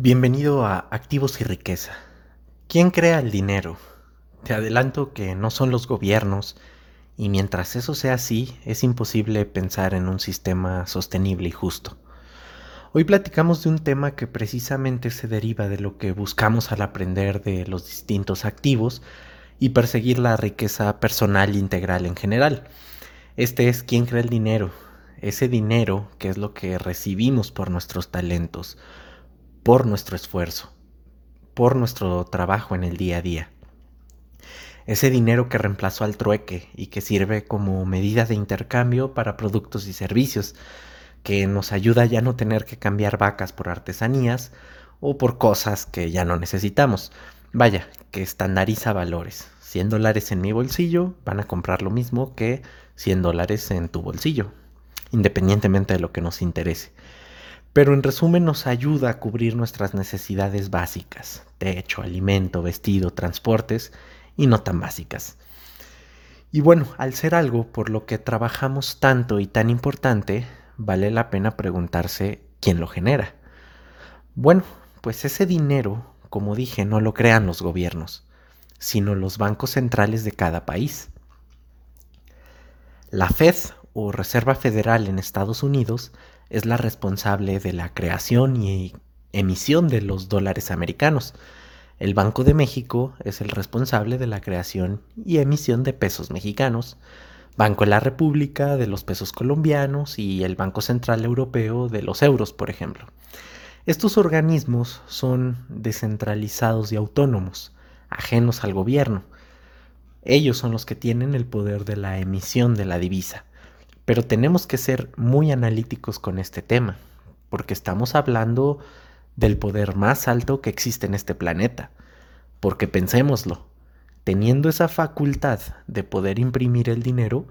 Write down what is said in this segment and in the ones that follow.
Bienvenido a Activos y Riqueza. ¿Quién crea el dinero? Te adelanto que no son los gobiernos, y mientras eso sea así, es imposible pensar en un sistema sostenible y justo. Hoy platicamos de un tema que precisamente se deriva de lo que buscamos al aprender de los distintos activos y perseguir la riqueza personal integral en general. Este es quién crea el dinero, ese dinero que es lo que recibimos por nuestros talentos, por nuestro esfuerzo, por nuestro trabajo en el día a día. Ese dinero que reemplazó al trueque y que sirve como medida de intercambio para productos y servicios, que nos ayuda a ya no tener que cambiar vacas por artesanías o por cosas que ya no necesitamos. Vaya, que estandariza valores. 100 dólares en mi bolsillo van a comprar lo mismo que 100 dólares en tu bolsillo, independientemente de lo que nos interese pero en resumen nos ayuda a cubrir nuestras necesidades básicas, techo, alimento, vestido, transportes y no tan básicas. Y bueno, al ser algo por lo que trabajamos tanto y tan importante, vale la pena preguntarse quién lo genera. Bueno, pues ese dinero, como dije, no lo crean los gobiernos, sino los bancos centrales de cada país. La Fed o Reserva Federal en Estados Unidos es la responsable de la creación y emisión de los dólares americanos. El Banco de México es el responsable de la creación y emisión de pesos mexicanos. Banco de la República de los pesos colombianos y el Banco Central Europeo de los euros, por ejemplo. Estos organismos son descentralizados y autónomos, ajenos al gobierno. Ellos son los que tienen el poder de la emisión de la divisa. Pero tenemos que ser muy analíticos con este tema, porque estamos hablando del poder más alto que existe en este planeta. Porque pensémoslo, teniendo esa facultad de poder imprimir el dinero,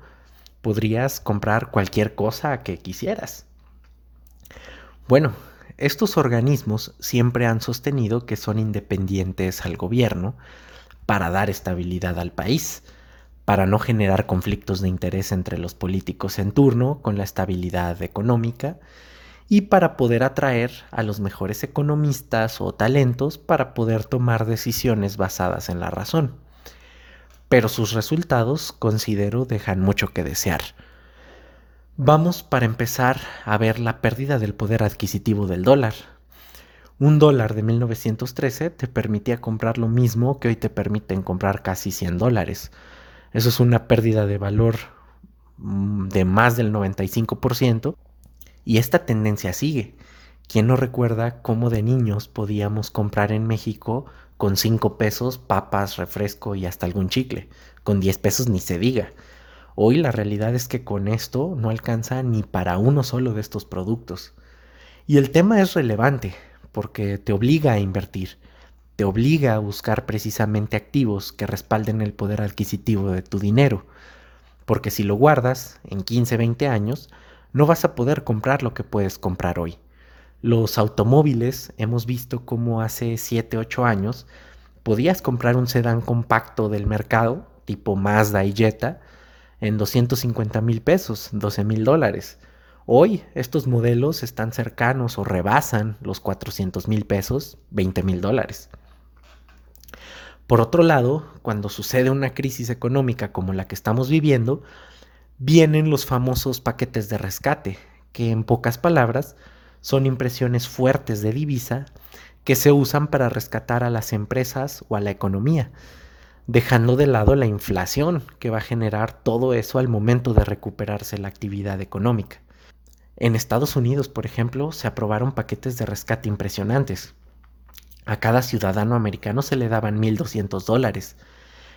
podrías comprar cualquier cosa que quisieras. Bueno, estos organismos siempre han sostenido que son independientes al gobierno para dar estabilidad al país para no generar conflictos de interés entre los políticos en turno con la estabilidad económica y para poder atraer a los mejores economistas o talentos para poder tomar decisiones basadas en la razón. Pero sus resultados, considero, dejan mucho que desear. Vamos para empezar a ver la pérdida del poder adquisitivo del dólar. Un dólar de 1913 te permitía comprar lo mismo que hoy te permiten comprar casi 100 dólares eso es una pérdida de valor mm, de más del 95%. Y esta tendencia sigue. ¿Quién no recuerda cómo de niños podíamos comprar en México con 5 pesos papas, refresco y hasta algún chicle? Con 10 pesos ni se diga. Hoy la realidad es que con esto no alcanza ni para uno solo de estos productos. Y el tema es relevante porque te obliga a invertir te obliga a buscar precisamente activos que respalden el poder adquisitivo de tu dinero, porque si lo guardas en 15, 20 años, no vas a poder comprar lo que puedes comprar hoy. Los automóviles, hemos visto cómo hace 7, 8 años podías comprar un sedán compacto del mercado, tipo Mazda y Jetta, en 250 mil pesos, 12 mil dólares. Hoy estos modelos están cercanos o rebasan los 400 mil pesos, 20 mil dólares. Por otro lado, cuando sucede una crisis económica como la que estamos viviendo, vienen los famosos paquetes de rescate, que en pocas palabras son impresiones fuertes de divisa que se usan para rescatar a las empresas o a la economía, dejando de lado la inflación que va a generar todo eso al momento de recuperarse la actividad económica. En Estados Unidos, por ejemplo, se aprobaron paquetes de rescate impresionantes, a cada ciudadano americano se le daban 1.200 dólares.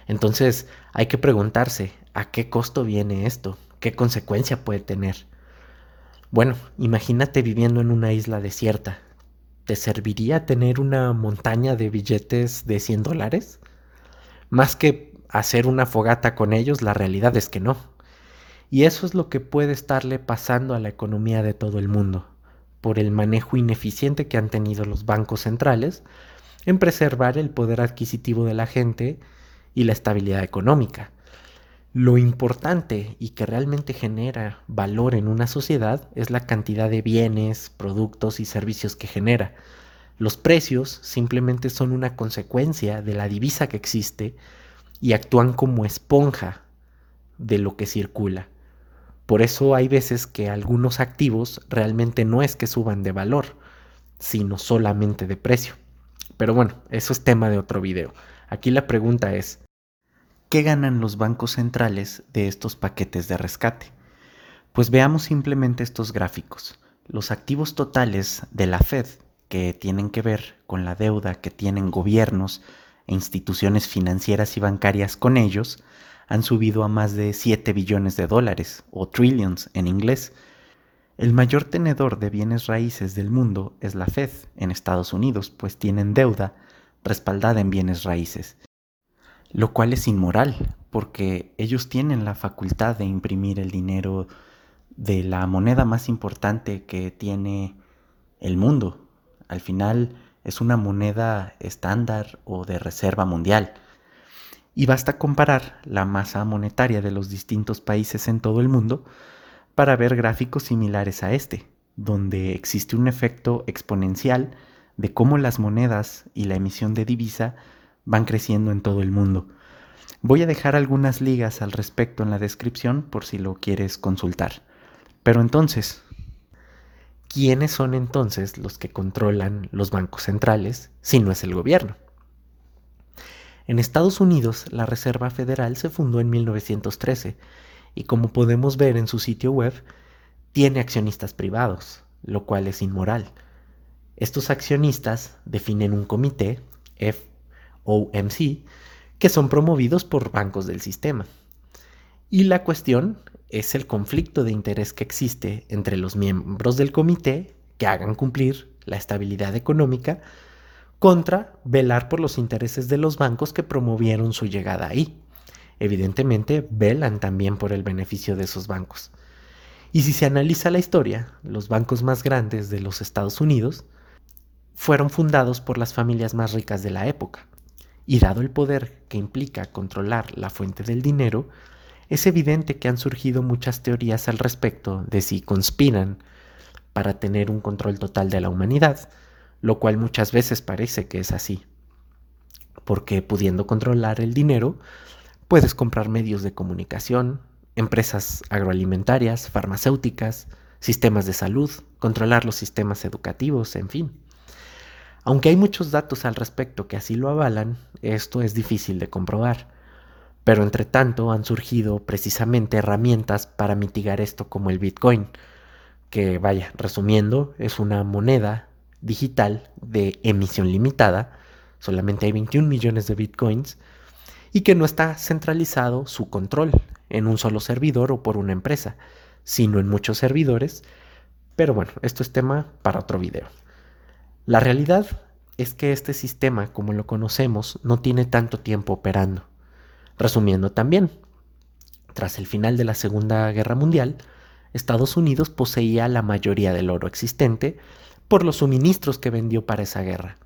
Entonces hay que preguntarse, ¿a qué costo viene esto? ¿Qué consecuencia puede tener? Bueno, imagínate viviendo en una isla desierta. ¿Te serviría tener una montaña de billetes de 100 dólares? Más que hacer una fogata con ellos, la realidad es que no. Y eso es lo que puede estarle pasando a la economía de todo el mundo por el manejo ineficiente que han tenido los bancos centrales en preservar el poder adquisitivo de la gente y la estabilidad económica. Lo importante y que realmente genera valor en una sociedad es la cantidad de bienes, productos y servicios que genera, Los precios simplemente son una consecuencia de la divisa que existe y actúan como esponja de lo que circula. Por eso hay veces que algunos activos realmente no es que suban de valor, sino solamente de precio. Pero bueno, eso es tema de otro video. Aquí la pregunta es, ¿qué ganan los bancos centrales de estos paquetes de rescate? Pues veamos simplemente estos gráficos. Los activos totales de la Fed, que tienen que ver con la deuda que tienen gobiernos e instituciones financieras y bancarias con ellos, han subido a más de 7 billones de dólares, o trillions en inglés. El mayor tenedor de bienes raíces del mundo es la Fed en Estados Unidos, pues tienen deuda respaldada en bienes raíces, lo cual es inmoral, porque ellos tienen la facultad de imprimir el dinero de la moneda más importante que tiene el mundo. Al final es una moneda estándar o de reserva mundial. Y basta comparar la masa monetaria de los distintos países en todo el mundo para ver gráficos similares a este, donde existe un efecto exponencial de cómo las monedas y la emisión de divisa van creciendo en todo el mundo. Voy a dejar algunas ligas al respecto en la descripción por si lo quieres consultar. Pero entonces, ¿quiénes son entonces los que controlan los bancos centrales si no es el gobierno? En Estados Unidos, la Reserva Federal se fundó en 1913 y como podemos ver en su sitio web, tiene accionistas privados, lo cual es inmoral. Estos accionistas definen un comité, FOMC, que son promovidos por bancos del sistema. Y la cuestión es el conflicto de interés que existe entre los miembros del comité que hagan cumplir la estabilidad económica contra velar por los intereses de los bancos que promovieron su llegada ahí. Evidentemente, velan también por el beneficio de esos bancos. Y si se analiza la historia, los bancos más grandes de los Estados Unidos fueron fundados por las familias más ricas de la época. Y dado el poder que implica controlar la fuente del dinero, es evidente que han surgido muchas teorías al respecto de si conspiran para tener un control total de la humanidad, lo cual muchas veces parece que es así. Porque pudiendo controlar el dinero, puedes comprar medios de comunicación, empresas agroalimentarias, farmacéuticas, sistemas de salud, controlar los sistemas educativos, en fin. Aunque hay muchos datos al respecto que así lo avalan, esto es difícil de comprobar. Pero entre tanto han surgido precisamente herramientas para mitigar esto como el Bitcoin, que vaya, resumiendo, es una moneda digital de emisión limitada, solamente hay 21 millones de Bitcoins, y que no está centralizado su control en un solo servidor o por una empresa, sino en muchos servidores. Pero bueno, esto es tema para otro video. La realidad es que este sistema, como lo conocemos, no tiene tanto tiempo operando. Resumiendo también, tras el final de la Segunda Guerra Mundial, Estados Unidos poseía la mayoría del oro existente por los suministros que vendió para esa guerra.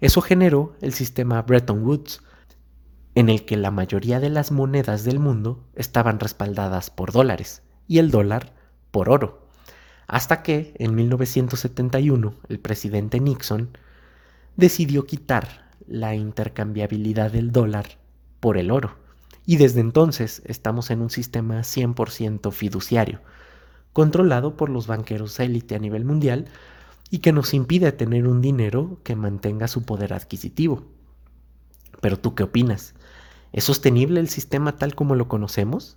Eso generó el sistema Bretton Woods, en el que la mayoría de las monedas del mundo estaban respaldadas por dólares y el dólar por oro. Hasta que, en 1971, el presidente Nixon decidió quitar la intercambiabilidad del dólar por el oro y desde entonces estamos en un sistema 100% fiduciario, controlado por los banqueros élite a nivel mundial y que nos impide tener un dinero que mantenga su poder adquisitivo. Pero tú qué opinas? ¿Es sostenible el sistema tal como lo conocemos?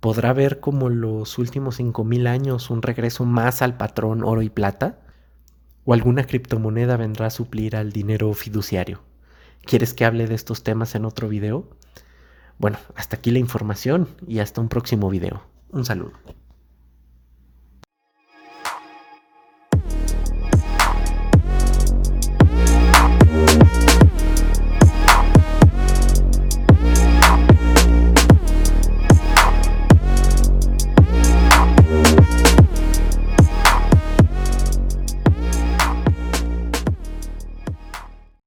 ¿Podrá haber como los últimos 5.000 años un regreso más al patrón oro y plata? ¿O alguna criptomoneda vendrá a suplir al dinero fiduciario? ¿Quieres que hable de estos temas en otro video? Bueno, hasta aquí la información y hasta un próximo video. Un saludo.